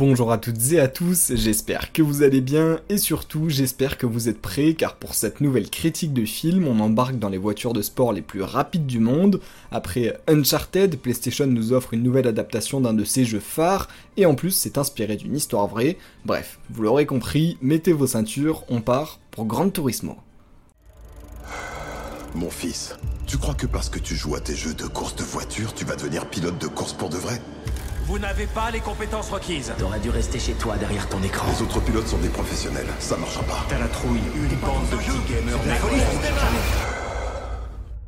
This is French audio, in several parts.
Bonjour à toutes et à tous, j'espère que vous allez bien et surtout j'espère que vous êtes prêts car pour cette nouvelle critique de film on embarque dans les voitures de sport les plus rapides du monde. Après Uncharted, PlayStation nous offre une nouvelle adaptation d'un de ses jeux phares et en plus c'est inspiré d'une histoire vraie. Bref, vous l'aurez compris, mettez vos ceintures, on part pour Gran Turismo. Mon fils, tu crois que parce que tu joues à tes jeux de course de voiture, tu vas devenir pilote de course pour de vrai? Vous n'avez pas les compétences requises. T'aurais dû rester chez toi derrière ton écran. Les autres pilotes sont des professionnels, ça marchera pas. T'as la trouille. Une bande de petits gamers.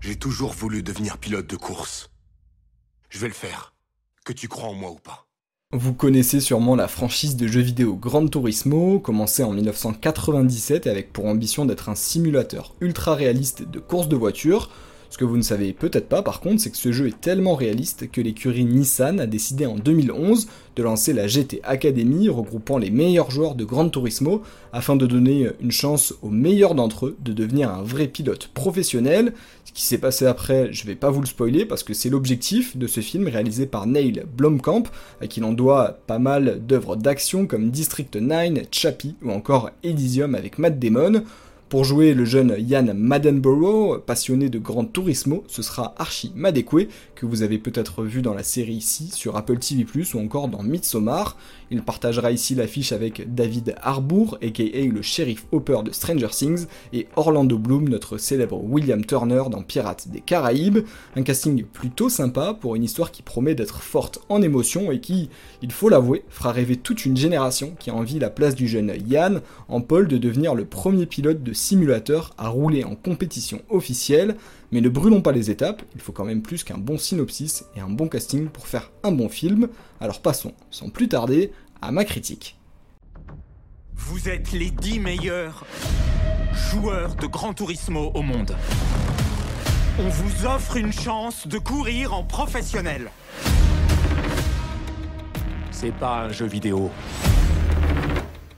J'ai toujours voulu devenir pilote de course. Je vais le faire. Que tu crois en moi ou pas. Vous connaissez sûrement la franchise de jeux vidéo Gran Turismo, commencée en 1997 avec pour ambition d'être un simulateur ultra réaliste de course de voiture. Ce que vous ne savez peut-être pas par contre, c'est que ce jeu est tellement réaliste que l'écurie Nissan a décidé en 2011 de lancer la GT Academy regroupant les meilleurs joueurs de Gran Turismo afin de donner une chance aux meilleurs d'entre eux de devenir un vrai pilote professionnel. Ce qui s'est passé après, je vais pas vous le spoiler parce que c'est l'objectif de ce film réalisé par Neil Blomkamp, à qui l'on doit pas mal d'œuvres d'action comme District 9, Chappie ou encore Elysium avec Matt Damon. Pour jouer le jeune Yann Maddenborough, passionné de Gran Turismo, ce sera Archie Madekwe, que vous avez peut-être vu dans la série ici sur Apple TV+, ou encore dans Midsommar. Il partagera ici l'affiche avec David Harbour, aka le shérif Hopper de Stranger Things, et Orlando Bloom, notre célèbre William Turner dans Pirates des Caraïbes. Un casting plutôt sympa pour une histoire qui promet d'être forte en émotion et qui, il faut l'avouer, fera rêver toute une génération qui a envie la place du jeune Yann en pôle de devenir le premier pilote de simulateur à rouler en compétition officielle, mais ne brûlons pas les étapes, il faut quand même plus qu'un bon synopsis et un bon casting pour faire un bon film, alors passons, sans plus tarder, à ma critique. Vous êtes les 10 meilleurs joueurs de Gran Turismo au monde. On vous offre une chance de courir en professionnel. C'est pas un jeu vidéo.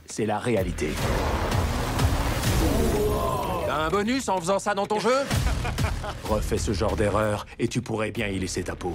C'est la réalité. T'as un bonus en faisant ça dans ton jeu? Refais ce genre d'erreur et tu pourrais bien y laisser ta peau.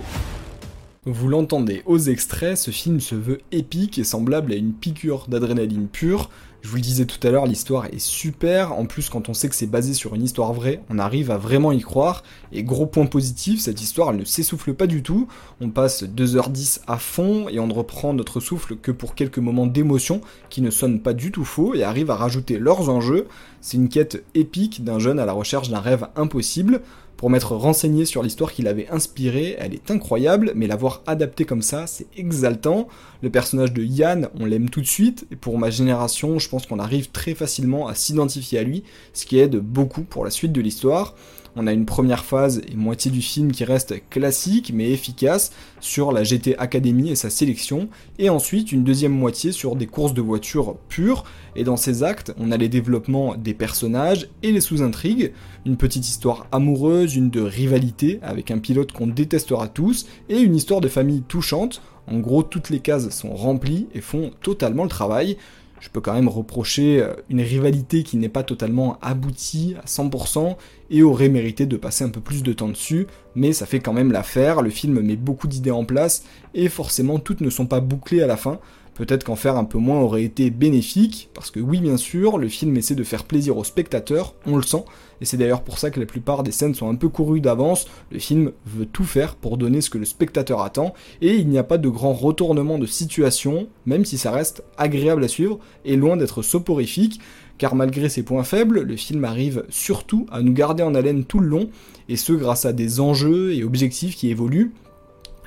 Vous l'entendez aux extraits, ce film se veut épique et semblable à une piqûre d'adrénaline pure. Je vous le disais tout à l'heure, l'histoire est super, en plus quand on sait que c'est basé sur une histoire vraie, on arrive à vraiment y croire, et gros point positif, cette histoire elle ne s'essouffle pas du tout, on passe 2h10 à fond et on ne reprend notre souffle que pour quelques moments d'émotion qui ne sonnent pas du tout faux et arrivent à rajouter leurs enjeux, c'est une quête épique d'un jeune à la recherche d'un rêve impossible, pour m'être renseigné sur l'histoire qui l'avait inspiré, elle est incroyable, mais l'avoir adaptée comme ça, c'est exaltant. Le personnage de Yann, on l'aime tout de suite, et pour ma génération, je pense qu'on arrive très facilement à s'identifier à lui, ce qui aide beaucoup pour la suite de l'histoire. On a une première phase et moitié du film qui reste classique mais efficace sur la GT Academy et sa sélection, et ensuite une deuxième moitié sur des courses de voitures pures, et dans ces actes, on a les développements des personnages et les sous-intrigues, une petite histoire amoureuse, une de rivalité avec un pilote qu'on détestera tous, et une histoire de famille touchante, en gros toutes les cases sont remplies et font totalement le travail, je peux quand même reprocher euh, une rivalité qui n'est pas totalement aboutie à 100% et aurait mérité de passer un peu plus de temps dessus, mais ça fait quand même l'affaire, le film met beaucoup d'idées en place et forcément toutes ne sont pas bouclées à la fin. Peut-être qu'en faire un peu moins aurait été bénéfique, parce que oui bien sûr, le film essaie de faire plaisir aux spectateurs, on le sent, et c'est d'ailleurs pour ça que la plupart des scènes sont un peu courues d'avance, le film veut tout faire pour donner ce que le spectateur attend, et il n'y a pas de grand retournement de situation, même si ça reste agréable à suivre, et loin d'être soporifique, car malgré ses points faibles, le film arrive surtout à nous garder en haleine tout le long, et ce grâce à des enjeux et objectifs qui évoluent,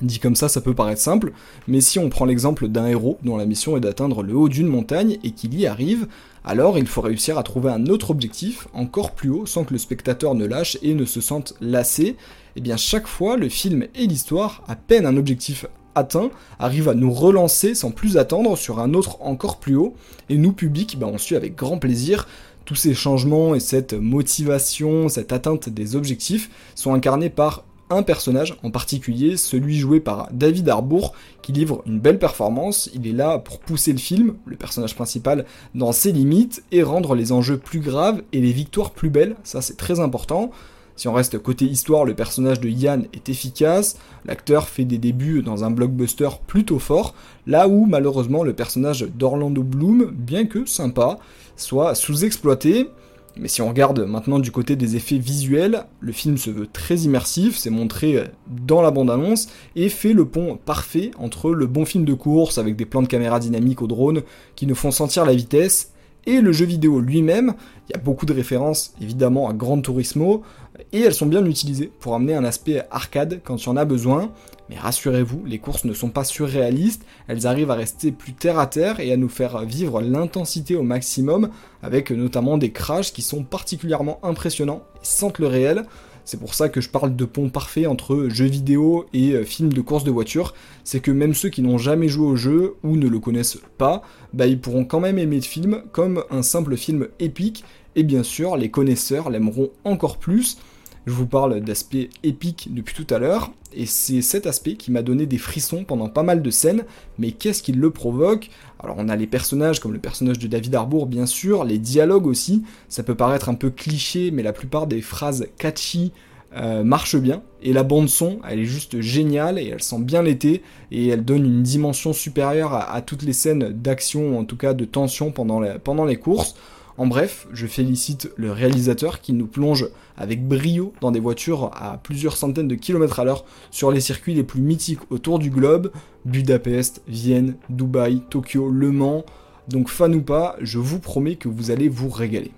Dit comme ça, ça peut paraître simple, mais si on prend l'exemple d'un héros dont la mission est d'atteindre le haut d'une montagne et qu'il y arrive, alors il faut réussir à trouver un autre objectif encore plus haut sans que le spectateur ne lâche et ne se sente lassé. Et eh bien chaque fois, le film et l'histoire, à peine un objectif atteint, arrivent à nous relancer sans plus attendre sur un autre encore plus haut, et nous, public, ben, on suit avec grand plaisir tous ces changements et cette motivation, cette atteinte des objectifs sont incarnés par un personnage en particulier, celui joué par David Harbour, qui livre une belle performance. Il est là pour pousser le film, le personnage principal, dans ses limites et rendre les enjeux plus graves et les victoires plus belles. Ça, c'est très important. Si on reste côté histoire, le personnage de Yann est efficace, l'acteur fait des débuts dans un blockbuster plutôt fort, là où malheureusement le personnage d'Orlando Bloom, bien que sympa, soit sous-exploité. Mais si on regarde maintenant du côté des effets visuels, le film se veut très immersif, c'est montré dans la bande-annonce, et fait le pont parfait entre le bon film de course avec des plans de caméra dynamiques au drone qui nous font sentir la vitesse, et le jeu vidéo lui-même. Il y a beaucoup de références évidemment à Gran Turismo, et elles sont bien utilisées pour amener un aspect arcade quand il y en a besoin. Mais rassurez-vous, les courses ne sont pas surréalistes, elles arrivent à rester plus terre à terre et à nous faire vivre l'intensité au maximum, avec notamment des crashs qui sont particulièrement impressionnants et sentent le réel. C'est pour ça que je parle de pont parfait entre jeux vidéo et euh, films de course de voiture. C'est que même ceux qui n'ont jamais joué au jeu ou ne le connaissent pas, bah ils pourront quand même aimer le film comme un simple film épique. Et bien sûr, les connaisseurs l'aimeront encore plus. Je vous parle d'aspect épique depuis tout à l'heure, et c'est cet aspect qui m'a donné des frissons pendant pas mal de scènes, mais qu'est-ce qui le provoque? Alors on a les personnages comme le personnage de David Harbour bien sûr, les dialogues aussi, ça peut paraître un peu cliché, mais la plupart des phrases catchy euh, marchent bien, et la bande son, elle est juste géniale, et elle sent bien l'été, et elle donne une dimension supérieure à, toutes les scènes d'action, en tout cas de tension pendant pendant les courses. En bref, je félicite le réalisateur qui nous plonge avec brio dans des voitures à plusieurs centaines de kilomètres à l'heure sur les circuits les plus mythiques autour du globe, Budapest, Vienne, Dubaï, Tokyo, Le Mans. Donc fan ou pas, je vous promets que vous allez vous régaler.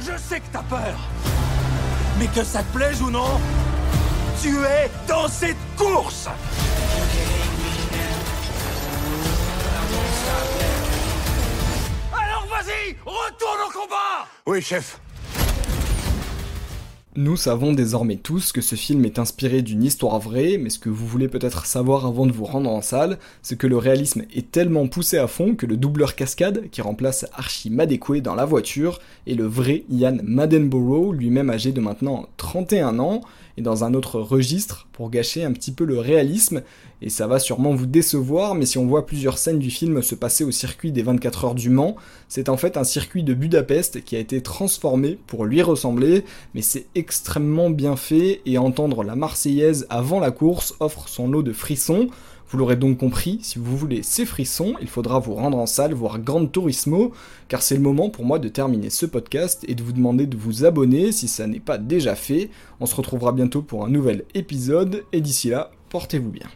Je sais que t'as peur, mais que ça te plaise ou non, tu es dans cette course combat Oui, chef. Nous savons désormais tous que ce film est inspiré d'une histoire vraie, mais ce que vous voulez peut-être savoir avant de vous rendre en salle, c'est que le réalisme est tellement poussé à fond que le doubleur cascade, qui remplace Archie Madekwe dans la voiture, est le vrai Ian Madenborough, lui-même âgé de maintenant 31 ans, et dans un autre registre, pour gâcher un petit peu le réalisme, et ça va sûrement vous décevoir, mais si on voit plusieurs scènes du film se passer au circuit des 24 heures du Mans, c'est en fait un circuit de Budapest qui a été transformé pour lui ressembler, mais c'est extrêmement bien fait, et entendre la Marseillaise avant la course offre son lot de frissons, vous l'aurez donc compris, si vous voulez ces frissons, il faudra vous rendre en salle voir Grand Turismo, car c'est le moment pour moi de terminer ce podcast et de vous demander de vous abonner si ça n'est pas déjà fait. On se retrouvera bientôt pour un nouvel épisode, et d'ici là, portez-vous bien.